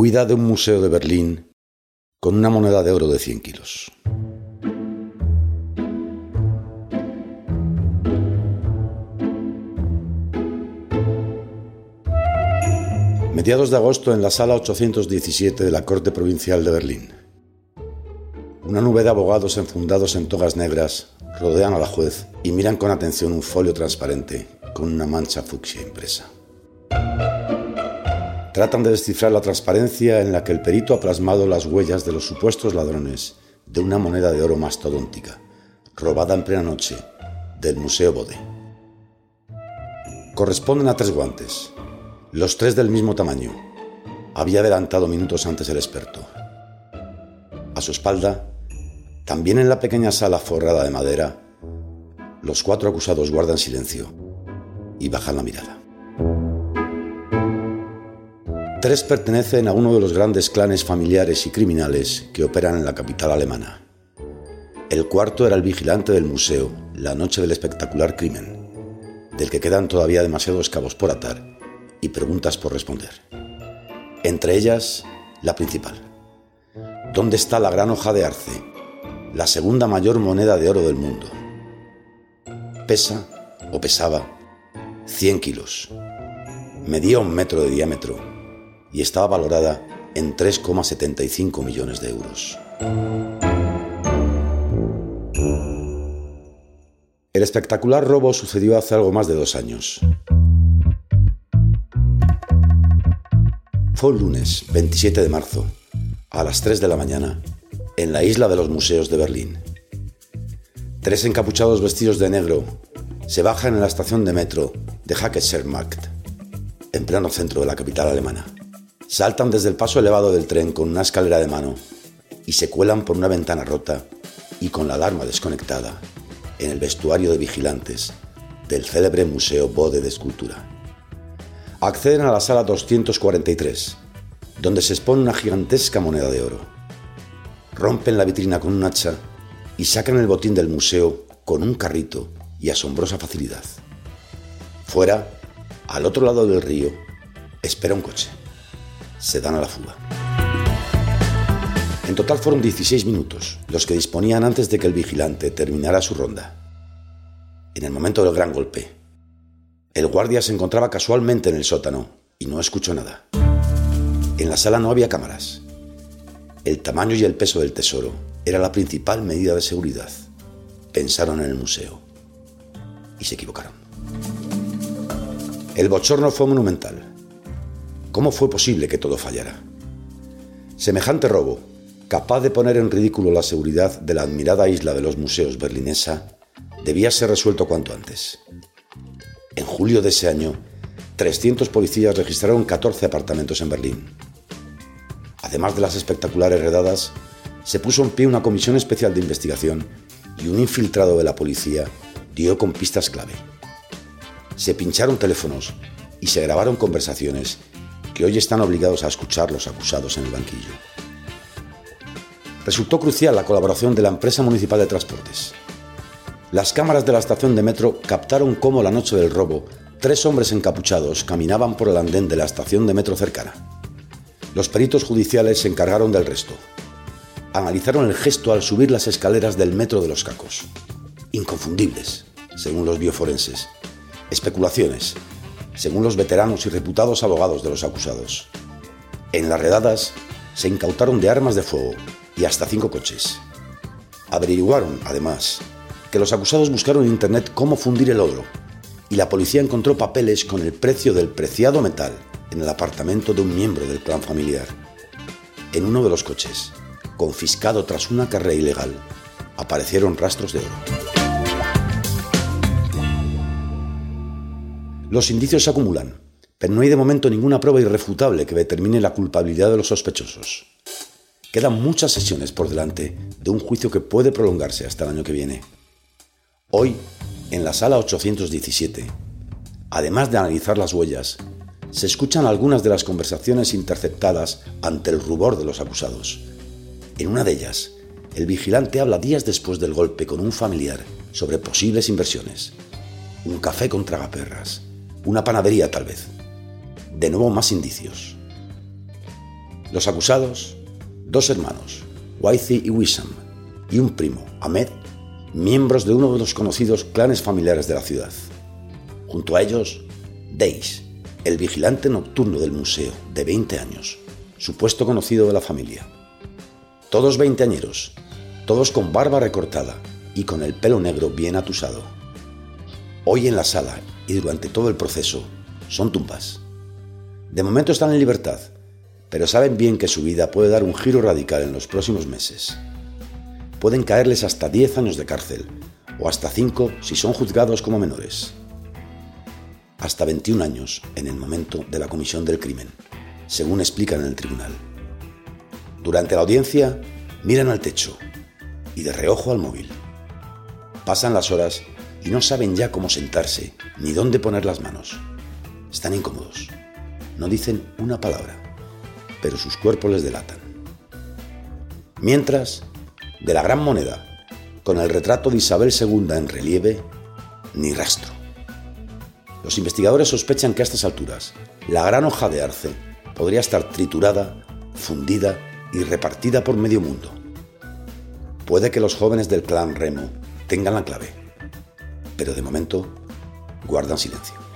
Huida de un museo de Berlín con una moneda de oro de 100 kilos. Mediados de agosto en la sala 817 de la Corte Provincial de Berlín. Una nube de abogados enfundados en togas negras rodean a la juez y miran con atención un folio transparente con una mancha fucsia impresa. Tratan de descifrar la transparencia en la que el perito ha plasmado las huellas de los supuestos ladrones de una moneda de oro mastodóntica, robada en plena noche del Museo Bode. Corresponden a tres guantes, los tres del mismo tamaño. Había adelantado minutos antes el experto. A su espalda, también en la pequeña sala forrada de madera, los cuatro acusados guardan silencio y bajan la mirada. Tres pertenecen a uno de los grandes clanes familiares y criminales que operan en la capital alemana. El cuarto era el vigilante del museo la noche del espectacular crimen, del que quedan todavía demasiados cabos por atar y preguntas por responder. Entre ellas, la principal. ¿Dónde está la gran hoja de arce, la segunda mayor moneda de oro del mundo? Pesa, o pesaba, 100 kilos. Medía un metro de diámetro y estaba valorada en 3,75 millones de euros. El espectacular robo sucedió hace algo más de dos años. Fue un lunes, 27 de marzo, a las 3 de la mañana, en la isla de los museos de Berlín. Tres encapuchados vestidos de negro se bajan en la estación de metro de Hackeschermarkt, en pleno centro de la capital alemana. Saltan desde el paso elevado del tren con una escalera de mano y se cuelan por una ventana rota y con la alarma desconectada en el vestuario de vigilantes del célebre Museo Bode de Escultura. Acceden a la sala 243, donde se expone una gigantesca moneda de oro. Rompen la vitrina con un hacha y sacan el botín del museo con un carrito y asombrosa facilidad. Fuera, al otro lado del río, espera un coche se dan a la fuga. En total fueron 16 minutos los que disponían antes de que el vigilante terminara su ronda. En el momento del gran golpe, el guardia se encontraba casualmente en el sótano y no escuchó nada. En la sala no había cámaras. El tamaño y el peso del tesoro era la principal medida de seguridad. Pensaron en el museo y se equivocaron. El bochorno fue monumental. ¿Cómo fue posible que todo fallara? Semejante robo, capaz de poner en ridículo la seguridad de la admirada isla de los museos berlinesa, debía ser resuelto cuanto antes. En julio de ese año, 300 policías registraron 14 apartamentos en Berlín. Además de las espectaculares redadas, se puso en pie una comisión especial de investigación y un infiltrado de la policía dio con pistas clave. Se pincharon teléfonos y se grabaron conversaciones que hoy están obligados a escuchar los acusados en el banquillo. Resultó crucial la colaboración de la empresa municipal de transportes. Las cámaras de la estación de metro captaron cómo la noche del robo tres hombres encapuchados caminaban por el andén de la estación de metro cercana. Los peritos judiciales se encargaron del resto. Analizaron el gesto al subir las escaleras del metro de los cacos. Inconfundibles, según los bioforenses. Especulaciones, según los veteranos y reputados abogados de los acusados. En las redadas se incautaron de armas de fuego y hasta cinco coches. Averiguaron, además, que los acusados buscaron en Internet cómo fundir el oro y la policía encontró papeles con el precio del preciado metal en el apartamento de un miembro del clan familiar. En uno de los coches, confiscado tras una carrera ilegal, aparecieron rastros de oro. Los indicios se acumulan, pero no hay de momento ninguna prueba irrefutable que determine la culpabilidad de los sospechosos. Quedan muchas sesiones por delante de un juicio que puede prolongarse hasta el año que viene. Hoy, en la sala 817, además de analizar las huellas, se escuchan algunas de las conversaciones interceptadas ante el rubor de los acusados. En una de ellas, el vigilante habla días después del golpe con un familiar sobre posibles inversiones. Un café con tragaperras, una panadería tal vez. De nuevo más indicios. Los acusados, dos hermanos, Waithi y Wissam, y un primo, Ahmed, miembros de uno de los conocidos clanes familiares de la ciudad. Junto a ellos, Days, el vigilante nocturno del museo, de 20 años, supuesto conocido de la familia. Todos veinteañeros, todos con barba recortada y con el pelo negro bien atusado. Hoy en la sala y durante todo el proceso son tumbas. De momento están en libertad, pero saben bien que su vida puede dar un giro radical en los próximos meses. Pueden caerles hasta 10 años de cárcel, o hasta 5 si son juzgados como menores. Hasta 21 años en el momento de la comisión del crimen, según explican en el tribunal. Durante la audiencia, miran al techo y de reojo al móvil. Pasan las horas y no saben ya cómo sentarse ni dónde poner las manos. Están incómodos. No dicen una palabra pero sus cuerpos les delatan. Mientras, de la gran moneda, con el retrato de Isabel II en relieve, ni rastro. Los investigadores sospechan que a estas alturas la gran hoja de arce podría estar triturada, fundida y repartida por medio mundo. Puede que los jóvenes del clan Remo tengan la clave, pero de momento guardan silencio.